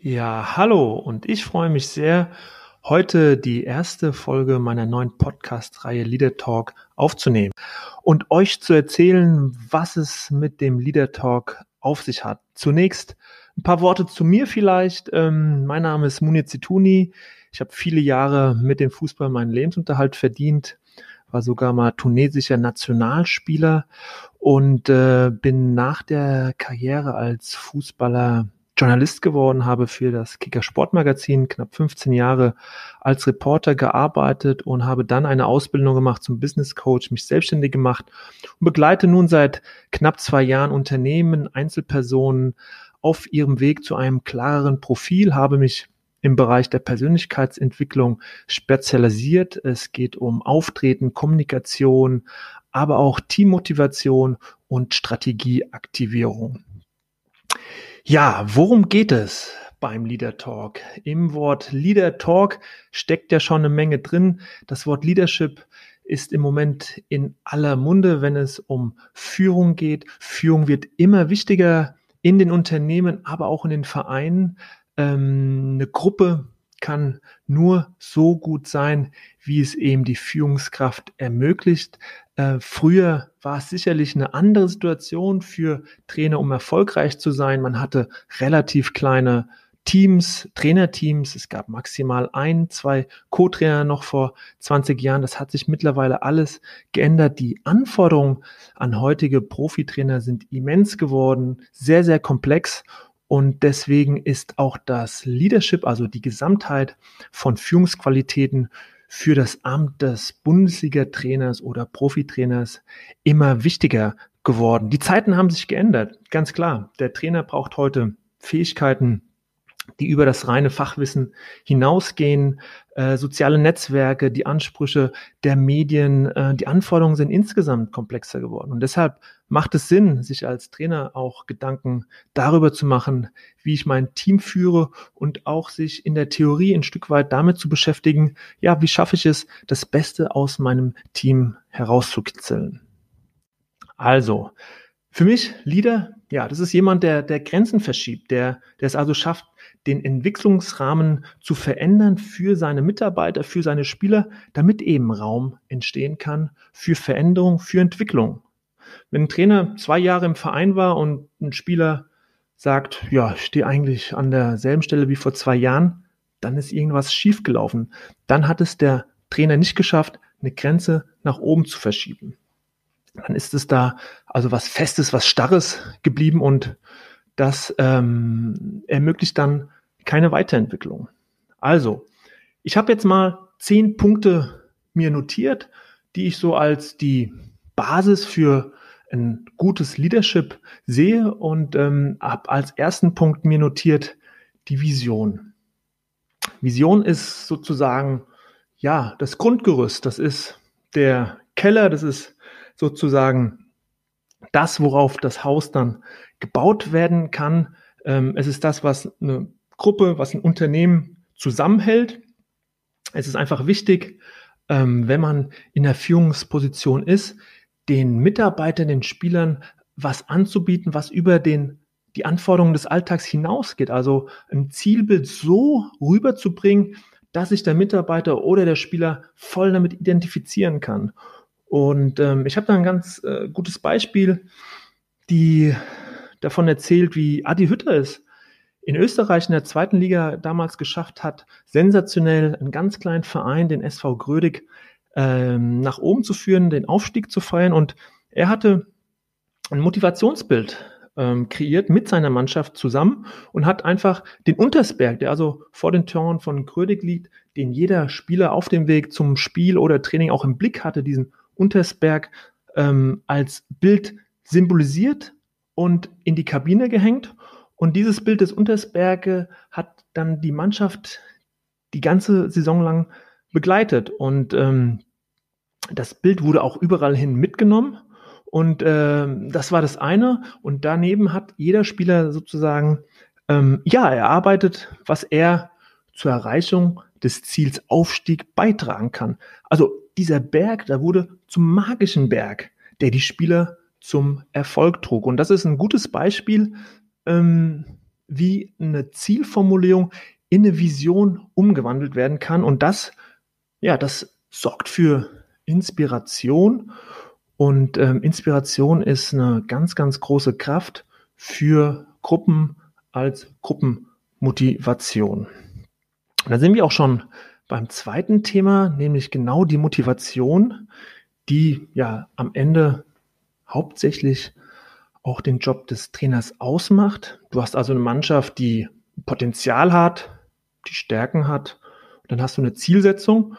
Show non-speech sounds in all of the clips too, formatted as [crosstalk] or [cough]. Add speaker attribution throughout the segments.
Speaker 1: Ja, hallo und ich freue mich sehr, heute die erste Folge meiner neuen Podcast-Reihe Leader Talk aufzunehmen und euch zu erzählen, was es mit dem Leader Talk auf sich hat. Zunächst ein paar Worte zu mir vielleicht. Ähm, mein Name ist Munir Zituni. Ich habe viele Jahre mit dem Fußball meinen Lebensunterhalt verdient, war sogar mal tunesischer Nationalspieler und äh, bin nach der Karriere als Fußballer Journalist geworden, habe für das Kicker Sportmagazin knapp 15 Jahre als Reporter gearbeitet und habe dann eine Ausbildung gemacht zum Business Coach, mich selbstständig gemacht und begleite nun seit knapp zwei Jahren Unternehmen, Einzelpersonen auf ihrem Weg zu einem klareren Profil, habe mich im Bereich der Persönlichkeitsentwicklung spezialisiert. Es geht um Auftreten, Kommunikation, aber auch Teammotivation und Strategieaktivierung. Ja, worum geht es beim Leader Talk? Im Wort Leader Talk steckt ja schon eine Menge drin. Das Wort Leadership ist im Moment in aller Munde, wenn es um Führung geht. Führung wird immer wichtiger in den Unternehmen, aber auch in den Vereinen. Ähm, eine Gruppe kann nur so gut sein, wie es eben die Führungskraft ermöglicht. Äh, früher war es sicherlich eine andere Situation für Trainer, um erfolgreich zu sein. Man hatte relativ kleine Teams, Trainerteams. Es gab maximal ein, zwei Co-Trainer noch vor 20 Jahren. Das hat sich mittlerweile alles geändert. Die Anforderungen an heutige Profitrainer sind immens geworden, sehr, sehr komplex. Und deswegen ist auch das Leadership, also die Gesamtheit von Führungsqualitäten für das Amt des Bundesliga-Trainers oder Profitrainers immer wichtiger geworden. Die Zeiten haben sich geändert, ganz klar. Der Trainer braucht heute Fähigkeiten, die über das reine Fachwissen hinausgehen, äh, soziale Netzwerke, die Ansprüche der Medien, äh, die Anforderungen sind insgesamt komplexer geworden. Und deshalb macht es Sinn, sich als Trainer auch Gedanken darüber zu machen, wie ich mein Team führe und auch sich in der Theorie ein Stück weit damit zu beschäftigen, ja, wie schaffe ich es, das Beste aus meinem Team herauszukitzeln. Also, für mich Leader, ja, das ist jemand, der, der Grenzen verschiebt, der, der es also schafft, den Entwicklungsrahmen zu verändern für seine Mitarbeiter, für seine Spieler, damit eben Raum entstehen kann für Veränderung, für Entwicklung. Wenn ein Trainer zwei Jahre im Verein war und ein Spieler sagt, ja, ich stehe eigentlich an derselben Stelle wie vor zwei Jahren, dann ist irgendwas schiefgelaufen. Dann hat es der Trainer nicht geschafft, eine Grenze nach oben zu verschieben dann ist es da also was Festes, was Starres geblieben und das ähm, ermöglicht dann keine Weiterentwicklung. Also, ich habe jetzt mal zehn Punkte mir notiert, die ich so als die Basis für ein gutes Leadership sehe und ähm, habe als ersten Punkt mir notiert die Vision. Vision ist sozusagen ja das Grundgerüst, das ist der Keller, das ist sozusagen das, worauf das Haus dann gebaut werden kann. Ähm, es ist das, was eine Gruppe, was ein Unternehmen zusammenhält. Es ist einfach wichtig, ähm, wenn man in der Führungsposition ist, den Mitarbeitern, den Spielern was anzubieten, was über den, die Anforderungen des Alltags hinausgeht. Also ein Zielbild so rüberzubringen, dass sich der Mitarbeiter oder der Spieler voll damit identifizieren kann. Und ähm, ich habe da ein ganz äh, gutes Beispiel, die davon erzählt, wie Adi Hütter es in Österreich in der zweiten Liga damals geschafft hat, sensationell einen ganz kleinen Verein, den SV Grödig, ähm, nach oben zu führen, den Aufstieg zu feiern. Und er hatte ein Motivationsbild ähm, kreiert mit seiner Mannschaft zusammen und hat einfach den Untersberg, der also vor den Toren von Grödig liegt, den jeder Spieler auf dem Weg zum Spiel oder Training auch im Blick hatte, diesen Untersberg ähm, als Bild symbolisiert und in die Kabine gehängt. Und dieses Bild des Untersberge hat dann die Mannschaft die ganze Saison lang begleitet. Und ähm, das Bild wurde auch überall hin mitgenommen. Und äh, das war das eine. Und daneben hat jeder Spieler sozusagen, ähm, ja, erarbeitet, was er zur Erreichung des Ziels Aufstieg beitragen kann. Also dieser Berg, da wurde zum magischen Berg, der die Spieler zum Erfolg trug. Und das ist ein gutes Beispiel, ähm, wie eine Zielformulierung in eine Vision umgewandelt werden kann. Und das, ja, das sorgt für Inspiration. Und ähm, Inspiration ist eine ganz, ganz große Kraft für Gruppen als Gruppenmotivation. Und da sind wir auch schon beim zweiten Thema, nämlich genau die Motivation, die ja am Ende hauptsächlich auch den Job des Trainers ausmacht. Du hast also eine Mannschaft, die Potenzial hat, die Stärken hat. dann hast du eine Zielsetzung.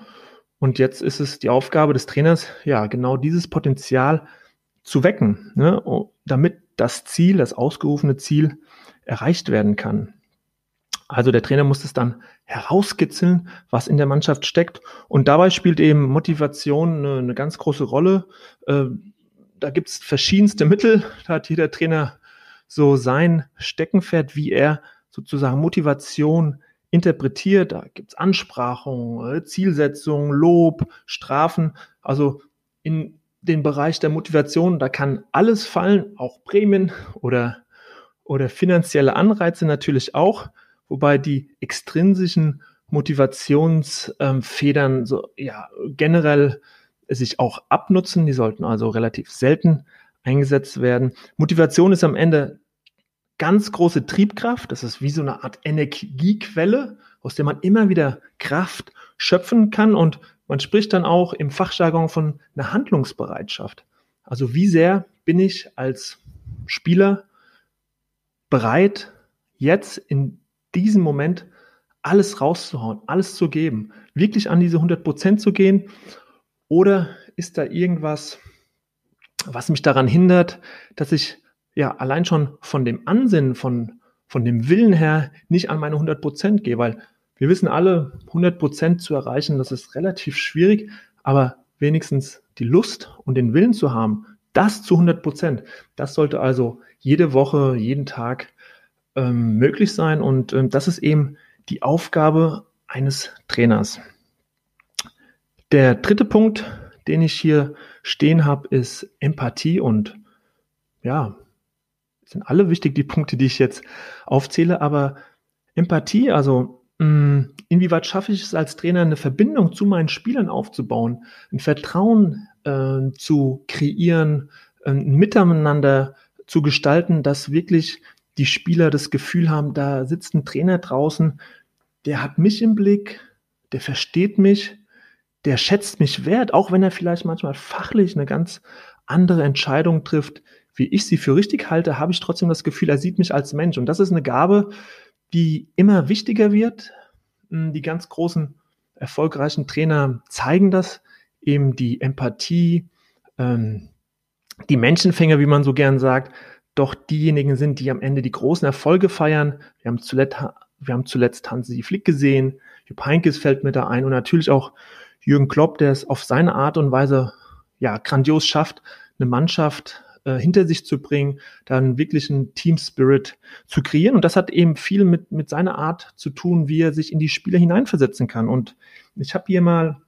Speaker 1: Und jetzt ist es die Aufgabe des Trainers, ja, genau dieses Potenzial zu wecken, ne, damit das Ziel, das ausgerufene Ziel erreicht werden kann. Also der Trainer muss es dann herauskitzeln, was in der Mannschaft steckt. Und dabei spielt eben Motivation eine, eine ganz große Rolle. Äh, da gibt es verschiedenste Mittel. Da hat jeder Trainer so sein Steckenpferd, wie er sozusagen Motivation interpretiert. Da gibt es Ansprachungen, äh, Zielsetzungen, Lob, Strafen. Also in den Bereich der Motivation, da kann alles fallen, auch Prämien oder, oder finanzielle Anreize natürlich auch wobei die extrinsischen Motivationsfedern so ja generell sich auch abnutzen. Die sollten also relativ selten eingesetzt werden. Motivation ist am Ende ganz große Triebkraft. Das ist wie so eine Art Energiequelle, aus der man immer wieder Kraft schöpfen kann. Und man spricht dann auch im Fachjargon von einer Handlungsbereitschaft. Also wie sehr bin ich als Spieler bereit, jetzt in diesem Moment alles rauszuhauen, alles zu geben, wirklich an diese 100 Prozent zu gehen? Oder ist da irgendwas, was mich daran hindert, dass ich ja allein schon von dem Ansinnen, von, von dem Willen her nicht an meine 100 Prozent gehe? Weil wir wissen alle, 100 Prozent zu erreichen, das ist relativ schwierig, aber wenigstens die Lust und den Willen zu haben, das zu 100 Prozent, das sollte also jede Woche, jeden Tag ähm, möglich sein. Und ähm, das ist eben die Aufgabe eines Trainers. Der dritte Punkt, den ich hier stehen habe, ist Empathie und ja, sind alle wichtig, die Punkte, die ich jetzt aufzähle, aber Empathie, also mh, mm, inwieweit schaffe ich es als Trainer, eine Verbindung zu meinen Spielern aufzubauen, ein Vertrauen äh, zu kreieren, ein Miteinander zu gestalten, das wirklich die Spieler das Gefühl haben, da sitzt ein Trainer draußen, der hat mich im Blick, der versteht mich, der schätzt mich wert, auch wenn er vielleicht manchmal fachlich eine ganz andere Entscheidung trifft, wie ich sie für richtig halte, habe ich trotzdem das Gefühl, er sieht mich als Mensch. Und das ist eine Gabe, die immer wichtiger wird. Hm, die ganz großen, erfolgreichen Trainer zeigen das, eben die Empathie, ähm, die Menschenfänger, wie man so gern sagt, doch diejenigen sind, die am Ende die großen Erfolge feiern. Wir haben zuletzt, wir haben zuletzt Hansi Flick gesehen, Jupp Heynckes fällt mir da ein und natürlich auch Jürgen Klopp, der es auf seine Art und Weise ja grandios schafft, eine Mannschaft äh, hinter sich zu bringen, dann wirklich einen Team Spirit zu kreieren und das hat eben viel mit mit seiner Art zu tun, wie er sich in die Spieler hineinversetzen kann und ich habe hier mal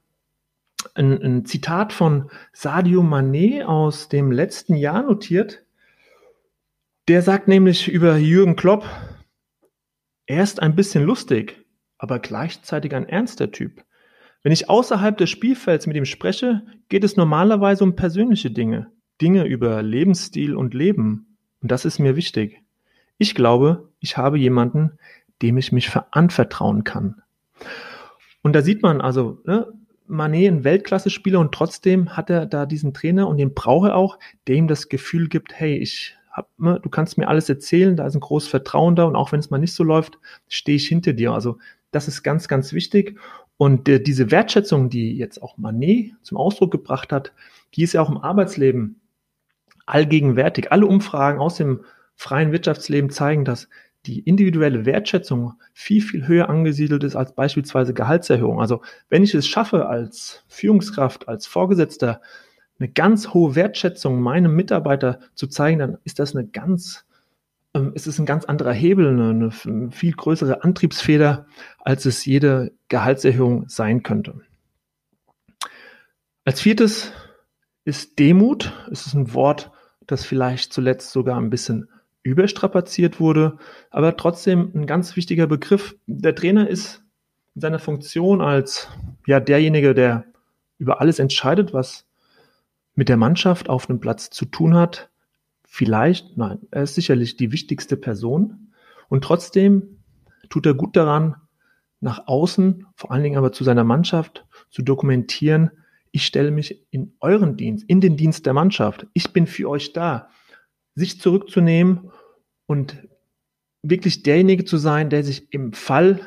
Speaker 1: ein, ein Zitat von Sadio Mané aus dem letzten Jahr notiert. Der sagt nämlich über Jürgen Klopp, er ist ein bisschen lustig, aber gleichzeitig ein ernster Typ. Wenn ich außerhalb des Spielfelds mit ihm spreche, geht es normalerweise um persönliche Dinge, Dinge über Lebensstil und Leben. Und das ist mir wichtig. Ich glaube, ich habe jemanden, dem ich mich anvertrauen kann. Und da sieht man also, ne, Manet ein Weltklasse-Spieler und trotzdem hat er da diesen Trainer und den braucht er auch, der ihm das Gefühl gibt, hey, ich du kannst mir alles erzählen, da ist ein großes Vertrauen da und auch wenn es mal nicht so läuft, stehe ich hinter dir. Also das ist ganz, ganz wichtig. Und äh, diese Wertschätzung, die jetzt auch Manet zum Ausdruck gebracht hat, die ist ja auch im Arbeitsleben allgegenwärtig. Alle Umfragen aus dem freien Wirtschaftsleben zeigen das. die individuelle Wertschätzung viel, viel höher angesiedelt ist als beispielsweise Gehaltserhöhung. Also wenn ich es schaffe, als Führungskraft, als Vorgesetzter eine ganz hohe Wertschätzung meinem Mitarbeiter zu zeigen, dann ist das eine ganz, ähm, es ist ein ganz anderer Hebel, eine, eine viel größere Antriebsfeder, als es jede Gehaltserhöhung sein könnte. Als viertes ist Demut. Es ist ein Wort, das vielleicht zuletzt sogar ein bisschen überstrapaziert wurde, aber trotzdem ein ganz wichtiger Begriff. Der Trainer ist in seiner Funktion als ja derjenige, der über alles entscheidet, was mit der Mannschaft auf einem Platz zu tun hat. Vielleicht, nein, er ist sicherlich die wichtigste Person und trotzdem tut er gut daran, nach außen, vor allen Dingen aber zu seiner Mannschaft, zu dokumentieren, ich stelle mich in euren Dienst, in den Dienst der Mannschaft. Ich bin für euch da sich zurückzunehmen und wirklich derjenige zu sein, der sich im Fall,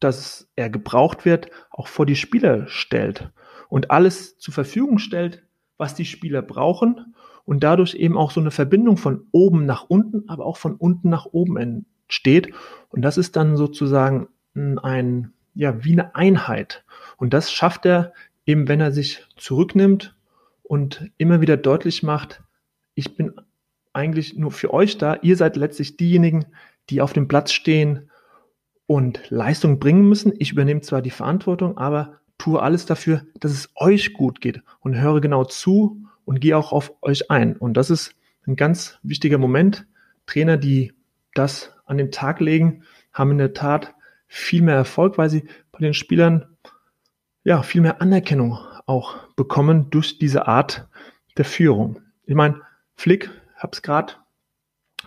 Speaker 1: dass er gebraucht wird, auch vor die Spieler stellt und alles zur Verfügung stellt, was die Spieler brauchen und dadurch eben auch so eine Verbindung von oben nach unten, aber auch von unten nach oben entsteht. Und das ist dann sozusagen ein, ja, wie eine Einheit. Und das schafft er eben, wenn er sich zurücknimmt und immer wieder deutlich macht, ich bin eigentlich nur für euch da. Ihr seid letztlich diejenigen, die auf dem Platz stehen und Leistung bringen müssen. Ich übernehme zwar die Verantwortung, aber tue alles dafür, dass es euch gut geht und höre genau zu und gehe auch auf euch ein. Und das ist ein ganz wichtiger Moment. Trainer, die das an den Tag legen, haben in der Tat viel mehr Erfolg, weil sie bei den Spielern ja viel mehr Anerkennung auch bekommen durch diese Art der Führung. Ich meine, Flick habe es gerade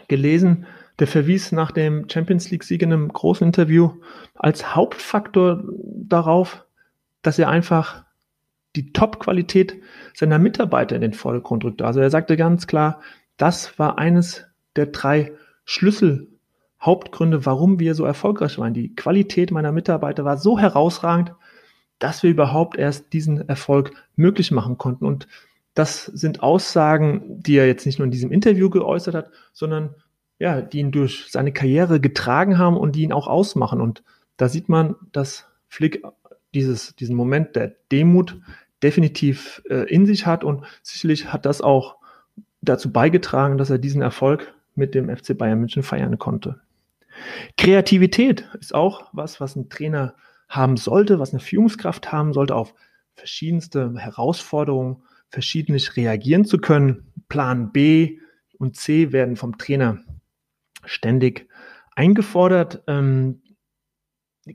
Speaker 1: gelesen, der verwies nach dem Champions League-Sieg in einem großen Interview als Hauptfaktor darauf, dass er einfach die Top-Qualität seiner Mitarbeiter in den Vordergrund rückte. Also er sagte ganz klar, das war eines der drei Schlüssel-Hauptgründe, warum wir so erfolgreich waren. Die Qualität meiner Mitarbeiter war so herausragend, dass wir überhaupt erst diesen Erfolg möglich machen konnten. Und das sind Aussagen, die er jetzt nicht nur in diesem Interview geäußert hat, sondern ja, die ihn durch seine Karriere getragen haben und die ihn auch ausmachen. Und da sieht man, dass Flick dieses, diesen Moment der Demut definitiv äh, in sich hat und sicherlich hat das auch dazu beigetragen, dass er diesen Erfolg mit dem FC Bayern München feiern konnte. Kreativität ist auch was, was ein Trainer haben sollte, was eine Führungskraft haben sollte auf verschiedenste Herausforderungen verschiedentlich reagieren zu können. Plan B und C werden vom Trainer ständig eingefordert. Ähm,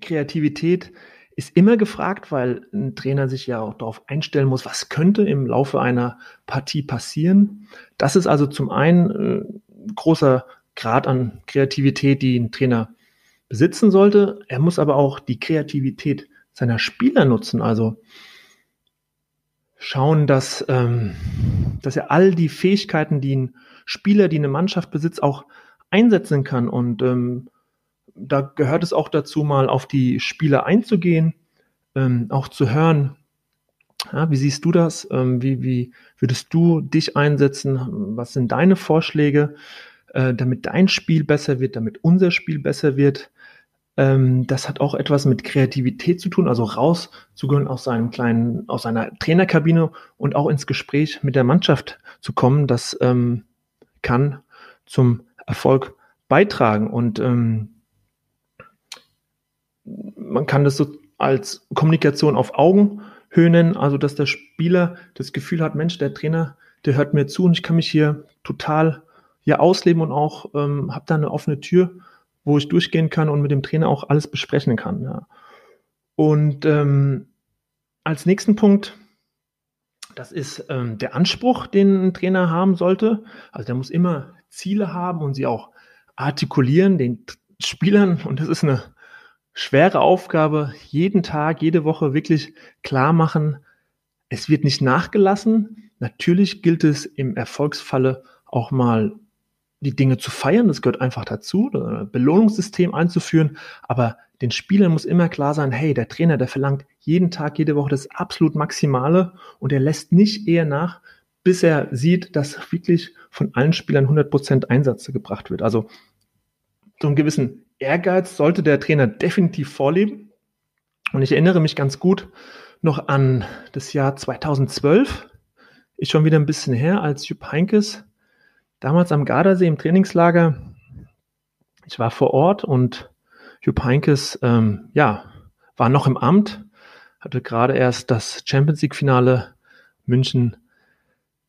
Speaker 1: Kreativität ist immer gefragt, weil ein Trainer sich ja auch darauf einstellen muss, was könnte im Laufe einer Partie passieren. Das ist also zum einen äh, großer Grad an Kreativität, die ein Trainer besitzen sollte. Er muss aber auch die Kreativität seiner Spieler nutzen. Also schauen, dass, ähm, dass er all die Fähigkeiten, die ein Spieler, die eine Mannschaft besitzt, auch einsetzen kann. Und ähm, da gehört es auch dazu, mal auf die Spieler einzugehen, ähm, auch zu hören, ja, wie siehst du das? Ähm, wie, wie würdest du dich einsetzen? Was sind deine Vorschläge, äh, damit dein Spiel besser wird, damit unser Spiel besser wird? Ähm, das hat auch etwas mit Kreativität zu tun, also rauszugehen aus seinem kleinen, aus seiner Trainerkabine und auch ins Gespräch mit der Mannschaft zu kommen. Das ähm, kann zum Erfolg beitragen und ähm, man kann das so als Kommunikation auf Augenhöhe nennen, also dass der Spieler das Gefühl hat, Mensch, der Trainer, der hört mir zu und ich kann mich hier total hier ausleben und auch ähm, habe da eine offene Tür wo ich durchgehen kann und mit dem Trainer auch alles besprechen kann. Ja. Und ähm, als nächsten Punkt, das ist ähm, der Anspruch, den ein Trainer haben sollte. Also der muss immer Ziele haben und sie auch artikulieren den Spielern. Und das ist eine schwere Aufgabe, jeden Tag, jede Woche wirklich klar machen, es wird nicht nachgelassen. Natürlich gilt es im Erfolgsfalle auch mal die Dinge zu feiern, das gehört einfach dazu, ein Belohnungssystem einzuführen, aber den Spielern muss immer klar sein, hey, der Trainer, der verlangt jeden Tag, jede Woche das absolut Maximale und er lässt nicht eher nach, bis er sieht, dass wirklich von allen Spielern 100% Einsatz gebracht wird. Also so einen gewissen Ehrgeiz sollte der Trainer definitiv vorleben. Und ich erinnere mich ganz gut noch an das Jahr 2012, ist schon wieder ein bisschen her, als Jupp Heinkes damals am Gardasee im Trainingslager, ich war vor Ort und Jupp Heinkes, ähm, ja, war noch im Amt, hatte gerade erst das Champions League Finale München,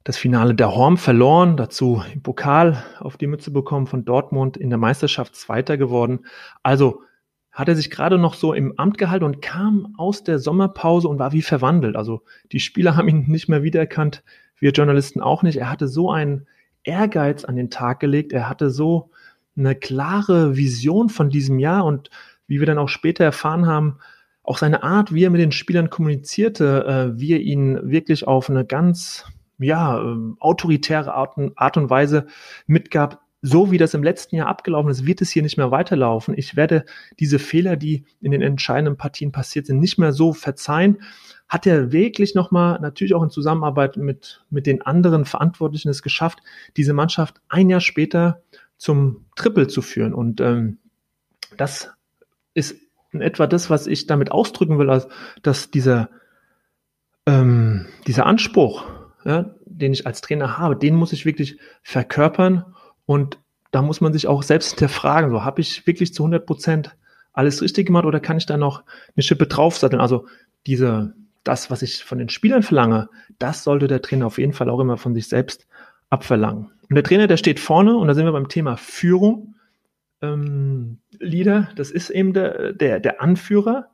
Speaker 1: das Finale der Horm verloren, dazu im Pokal auf die Mütze bekommen von Dortmund, in der Meisterschaft Zweiter geworden. Also hat er sich gerade noch so im Amt gehalten und kam aus der Sommerpause und war wie verwandelt. Also die Spieler haben ihn nicht mehr wiedererkannt, wir Journalisten auch nicht. Er hatte so einen Ehrgeiz an den Tag gelegt, er hatte so eine klare Vision von diesem Jahr und wie wir dann auch später erfahren haben, auch seine Art, wie er mit den Spielern kommunizierte, äh, wie er ihn wirklich auf eine ganz ja, ähm, autoritäre Art, Art und Weise mitgab, so wie das im letzten Jahr abgelaufen ist, wird es hier nicht mehr weiterlaufen. Ich werde diese Fehler, die in den entscheidenden Partien passiert sind, nicht mehr so verzeihen. Hat er wirklich nochmal, natürlich auch in Zusammenarbeit mit, mit den anderen Verantwortlichen es geschafft, diese Mannschaft ein Jahr später zum Triple zu führen. Und ähm, das ist in etwa das, was ich damit ausdrücken will, dass dieser, ähm, dieser Anspruch, ja, den ich als Trainer habe, den muss ich wirklich verkörpern und da muss man sich auch selbst hinterfragen, so habe ich wirklich zu 100 Prozent alles richtig gemacht oder kann ich da noch eine Schippe draufsatteln? Also diese, das, was ich von den Spielern verlange, das sollte der Trainer auf jeden Fall auch immer von sich selbst abverlangen. Und der Trainer, der steht vorne und da sind wir beim Thema Führung. Ähm, Leader, das ist eben der, der, der Anführer.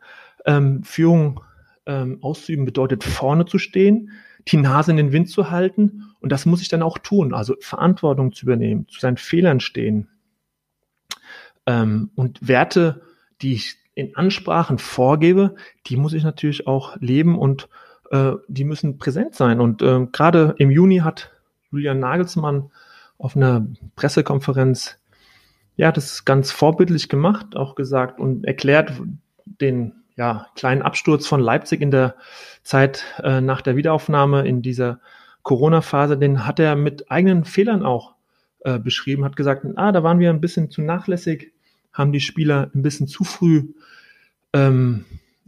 Speaker 1: Ähm, Führung ähm, auszuüben bedeutet vorne zu stehen, die Nase in den Wind zu halten. Und das muss ich dann auch tun, also Verantwortung zu übernehmen, zu seinen Fehlern stehen. Ähm, und Werte, die ich in Ansprachen vorgebe, die muss ich natürlich auch leben und äh, die müssen präsent sein. Und äh, gerade im Juni hat Julian Nagelsmann auf einer Pressekonferenz ja das ganz vorbildlich gemacht, auch gesagt und erklärt den ja, kleinen Absturz von Leipzig in der Zeit äh, nach der Wiederaufnahme in dieser Corona-Phase, den hat er mit eigenen Fehlern auch äh, beschrieben, hat gesagt, ah, da waren wir ein bisschen zu nachlässig, haben die Spieler ein bisschen zu früh ähm,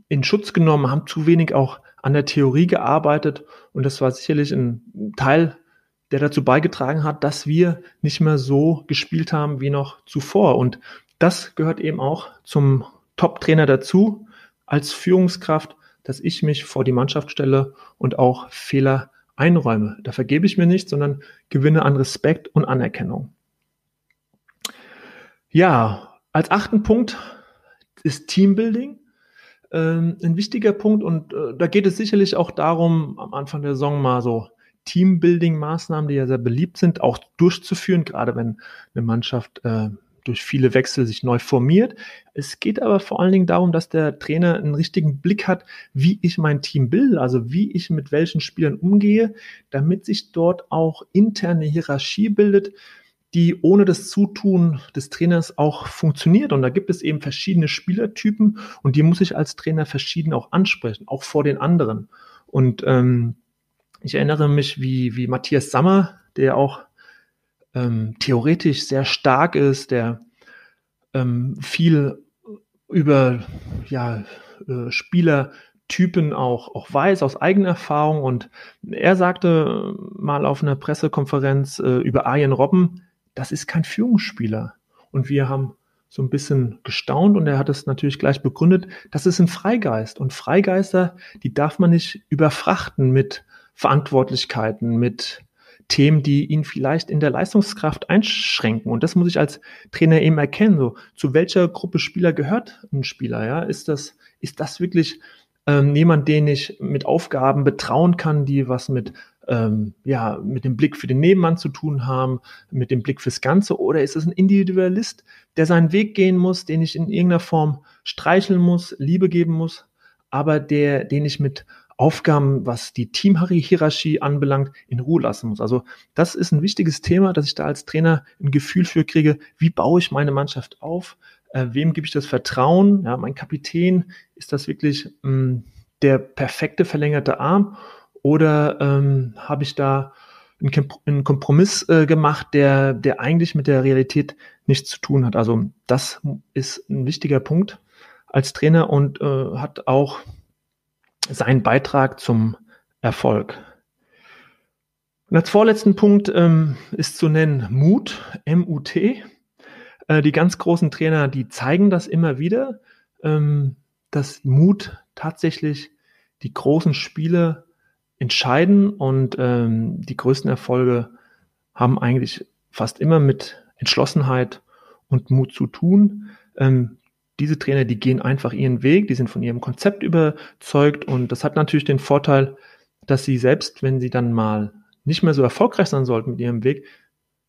Speaker 1: in Schutz genommen, haben zu wenig auch an der Theorie gearbeitet. Und das war sicherlich ein Teil, der dazu beigetragen hat, dass wir nicht mehr so gespielt haben wie noch zuvor. Und das gehört eben auch zum Top-Trainer dazu, als Führungskraft, dass ich mich vor die Mannschaft stelle und auch Fehler einräume. Da vergebe ich mir nicht, sondern gewinne an Respekt und Anerkennung. Ja, als achten Punkt ist Teambuilding ähm, ein wichtiger Punkt und äh, da geht es sicherlich auch darum, am Anfang der Saison mal so Teambuilding-Maßnahmen, die ja sehr beliebt sind, auch durchzuführen, gerade wenn eine Mannschaft äh, durch viele Wechsel sich neu formiert. Es geht aber vor allen Dingen darum, dass der Trainer einen richtigen Blick hat, wie ich mein Team bilde, also wie ich mit welchen Spielern umgehe, damit sich dort auch interne Hierarchie bildet, die ohne das Zutun des Trainers auch funktioniert. Und da gibt es eben verschiedene Spielertypen und die muss ich als Trainer verschieden auch ansprechen, auch vor den anderen. Und ähm, ich erinnere mich, wie, wie Matthias Sammer, der auch ähm, theoretisch sehr stark ist, der ähm, viel über ja, äh, Spielertypen auch, auch weiß aus eigener Erfahrung. Und er sagte mal auf einer Pressekonferenz äh, über Arjen Robben, das ist kein Führungsspieler. Und wir haben so ein bisschen gestaunt und er hat es natürlich gleich begründet, das ist ein Freigeist. Und Freigeister, die darf man nicht überfrachten mit Verantwortlichkeiten, mit Themen, die ihn vielleicht in der Leistungskraft einschränken. Und das muss ich als Trainer eben erkennen. So, zu welcher Gruppe Spieler gehört ein Spieler? Ja, ist das, ist das wirklich ähm, jemand, den ich mit Aufgaben betrauen kann, die was mit ähm, ja, mit dem Blick für den Nebenmann zu tun haben, mit dem Blick fürs Ganze? Oder ist es ein Individualist, der seinen Weg gehen muss, den ich in irgendeiner Form streicheln muss, Liebe geben muss, aber der, den ich mit Aufgaben, was die Teamhierarchie anbelangt, in Ruhe lassen muss. Also das ist ein wichtiges Thema, dass ich da als Trainer ein Gefühl für kriege, wie baue ich meine Mannschaft auf, äh, wem gebe ich das Vertrauen, ja, mein Kapitän, ist das wirklich mh, hm, der perfekte verlängerte Arm oder ähm, habe ich da einen Kompromiss äh, gemacht, der, der eigentlich mit der Realität nichts zu tun hat. Also das ist ein wichtiger Punkt als Trainer und äh, hat auch seinen Beitrag zum Erfolg. Und als vorletzten Punkt ähm, ist zu nennen Mut, M-U-T. Äh, die ganz großen Trainer, die zeigen das immer wieder, ähm, dass Mut tatsächlich die großen Spiele entscheiden und ähm, die größten Erfolge haben eigentlich fast immer mit Entschlossenheit und Mut zu tun. Ähm, diese Trainer, die gehen einfach ihren Weg, die sind von ihrem Konzept überzeugt und das hat natürlich den Vorteil, dass sie selbst, wenn sie dann mal nicht mehr so erfolgreich sein sollten mit ihrem Weg,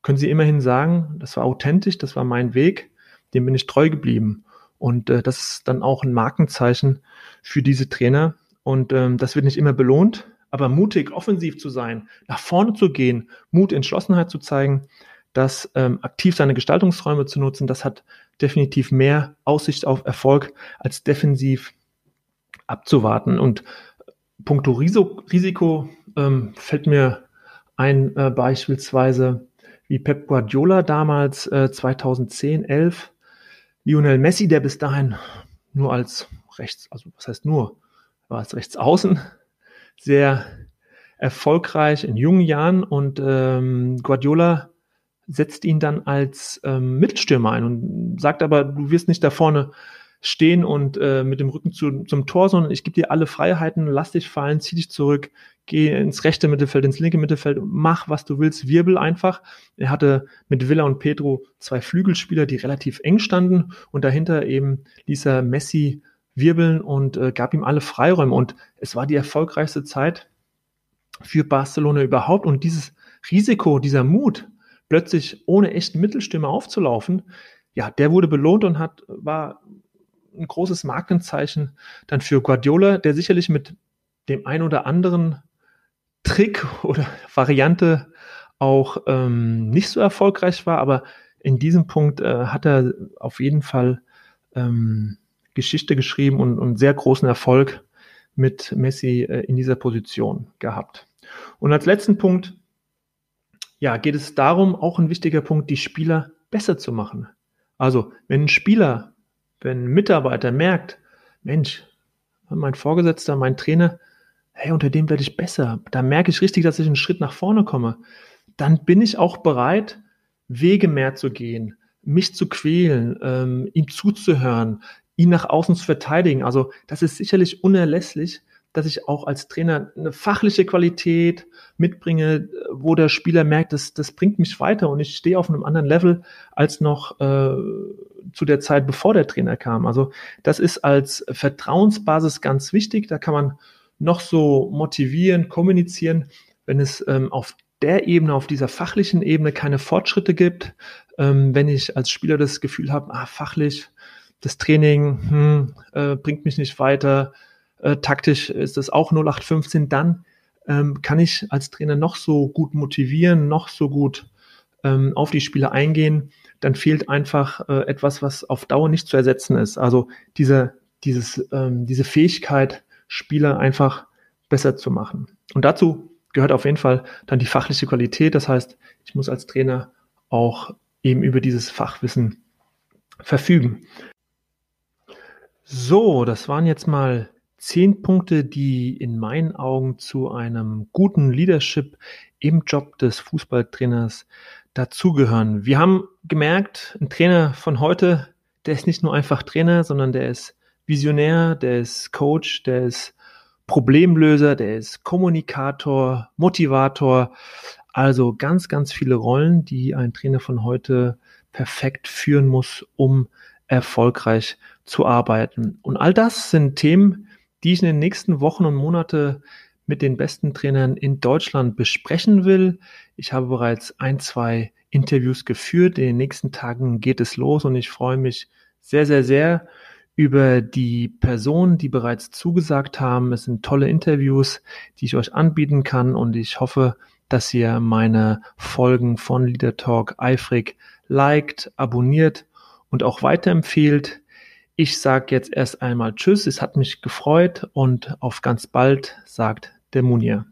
Speaker 1: können sie immerhin sagen, das war authentisch, das war mein Weg, dem bin ich treu geblieben. Und äh, das ist dann auch ein Markenzeichen für diese Trainer. Und ähm, das wird nicht immer belohnt, aber mutig, offensiv zu sein, nach vorne zu gehen, Mut, Entschlossenheit zu zeigen, das ähm, aktiv seine Gestaltungsräume zu nutzen, das hat definitiv mehr Aussicht auf Erfolg als defensiv abzuwarten. Und puncto Risiko, ähm, fällt mir ein äh, beispielsweise wie Pep Guardiola damals äh, 2010, 11, Lionel Messi, der bis dahin nur als rechts, also was heißt nur, war als Rechtsaußen sehr erfolgreich in jungen Jahren und ähm, Guardiola setzt ihn dann als ähm, Mittelstürmer ein und sagt aber, du wirst nicht da vorne stehen und äh, mit dem Rücken zu, zum Tor, sondern ich gebe dir alle Freiheiten, lass dich fallen, zieh dich zurück, geh ins rechte Mittelfeld, ins linke Mittelfeld, mach, was du willst, wirbel einfach. Er hatte mit Villa und Pedro zwei Flügelspieler, die relativ eng standen und dahinter eben ließ er Messi wirbeln und äh, gab ihm alle Freiräume und es war die erfolgreichste Zeit für Barcelona überhaupt und dieses Risiko, dieser Mut, plötzlich ohne echten Mittelstürmer aufzulaufen, ja, der wurde belohnt und hat, war ein großes Markenzeichen dann für Guardiola, der sicherlich mit dem ein oder anderen Trick [laughs] oder Variante auch ähm, nicht so erfolgreich war, aber in diesem Punkt äh, hat er auf jeden Fall ähm, Geschichte geschrieben und, und sehr großen Erfolg mit Messi äh, in dieser Position gehabt. Und als letzten Punkt, ja, geht es darum, auch ein wichtiger Punkt, die Spieler besser zu machen. Also, wenn ein Spieler wenn ein Mitarbeiter merkt, Mensch, mein Vorgesetzter, mein Trainer, hey, unter dem werde ich besser, da merke ich richtig, dass ich einen Schritt nach vorne komme, dann bin ich auch bereit, Wege mehr zu gehen, mich zu quälen, ähm, ihm zuzuhören, ihn nach außen zu verteidigen. Also das ist sicherlich unerlässlich, dass ich auch als Trainer eine fachliche Qualität mitbringe, wo der Spieler merkt, das, das bringt mich weiter und ich stehe auf einem anderen Level als noch äh, zu der Zeit, bevor der Trainer kam. Also das ist als Vertrauensbasis ganz wichtig. Da kann man noch so motivieren, kommunizieren, wenn es ähm, auf der Ebene, auf dieser fachlichen Ebene keine Fortschritte gibt, ähm, wenn ich als Spieler das Gefühl habe, ah, fachlich, das Training hm, äh, bringt mich nicht weiter, äh, taktisch ist das auch 0815, dann ähm, kann ich als Trainer noch so gut motivieren, noch so gut ähm, auf die Spieler eingehen, dann fehlt einfach äh, etwas, was auf Dauer nicht zu ersetzen ist. Also diese, dieses, ähm, diese Fähigkeit, Spieler einfach besser zu machen. Und dazu gehört auf jeden Fall dann die fachliche Qualität. Das heißt, ich muss als Trainer auch eben über dieses Fachwissen verfügen. So, das waren jetzt mal zehn Punkte, die in meinen Augen zu einem guten Leadership im Job des Fußballtrainers dazugehören. Wir haben gemerkt, ein Trainer von heute, der ist nicht nur einfach Trainer, sondern der ist Visionär, der ist Coach, der ist Problemlöser, der ist Kommunikator, Motivator. Also ganz, ganz viele Rollen, die ein Trainer von heute perfekt führen muss, um erfolgreich zu arbeiten. Und all das sind Themen, die ich in den nächsten Wochen und Monate mit den besten Trainern in Deutschland besprechen will. Ich habe bereits ein, zwei Interviews geführt. In den nächsten Tagen geht es los und ich freue mich sehr, sehr, sehr über die Personen, die bereits zugesagt haben. Es sind tolle Interviews, die ich euch anbieten kann und ich hoffe, dass ihr meine Folgen von Leader Talk eifrig liked, abonniert und auch weiterempfehlt. Ich sage jetzt erst einmal Tschüss, es hat mich gefreut und auf ganz bald, sagt der Munir.